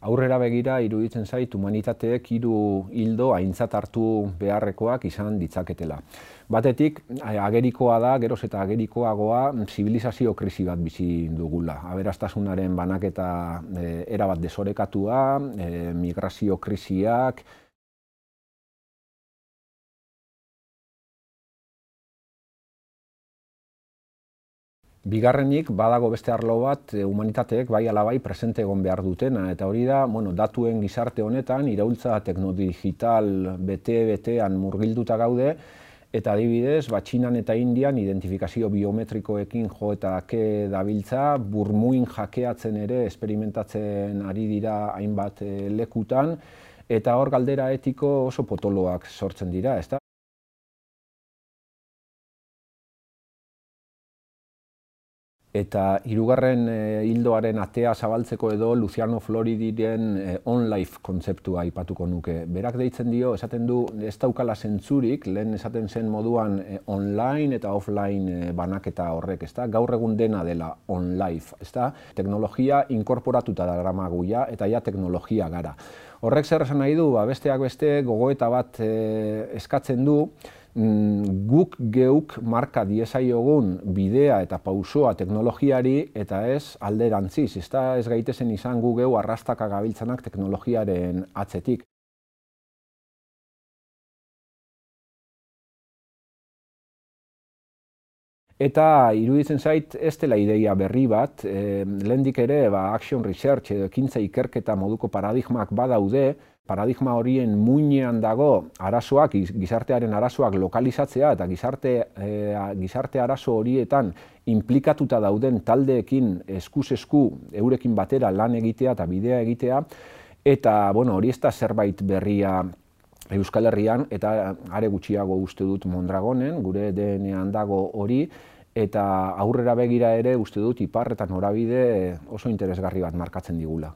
Aurrera begira iruditzen zait humanitateek hiru hildo aintzat hartu beharrekoak izan ditzaketela. Batetik, agerikoa da, geroz eta agerikoagoa, zibilizazio krisi bat bizi dugula. Aberastasunaren banaketa e, erabat desorekatua, e, migrazio krisiak, Bigarrenik, badago beste arlo bat, eh, humanitateek bai alabai presente egon behar dutena, eta hori da, bueno, datuen gizarte honetan, iraultza teknodigital bete-betean murgilduta gaude, eta adibidez, batxinan eta indian identifikazio biometrikoekin jo eta ke dabiltza, burmuin jakeatzen ere esperimentatzen ari dira hainbat eh, lekutan, eta hor galdera etiko oso potoloak sortzen dira, ezta? Eta hirugarren e, hildoaren atea zabaltzeko edo Luciano Floridiren e, on-life kontzeptua aipatuko nuke. Berak deitzen dio, esaten du, ez daukala zentzurik, lehen esaten zen moduan e, online eta offline e, banaketa horrek, ezta? gaur egun dena dela on-life, ezta? teknologia inkorporatuta da gramaguia eta ja teknologia gara. Horrek zer esan nahi du, ba, besteak beste gogoeta bat e, eskatzen du, guk geuk marka diesaiogun bidea eta pausoa teknologiari eta ez alderantziz, ez da ez gaitezen izan gu geu arrastaka gabiltzanak teknologiaren atzetik. Eta iruditzen zait ez dela ideia berri bat, e, lehendik ere ba, action research edo ekintza ikerketa moduko paradigmak badaude, paradigma horien muinean dago arazoak, gizartearen arazoak lokalizatzea eta gizarte, e, gizarte arazo horietan implikatuta dauden taldeekin eskuz esku eurekin batera lan egitea eta bidea egitea, eta bueno, hori ez da zerbait berria Euskal Herrian, eta are gutxiago uste dut Mondragonen, gure denean dago hori, eta aurrera begira ere uste dut ipar eta norabide oso interesgarri bat markatzen digula.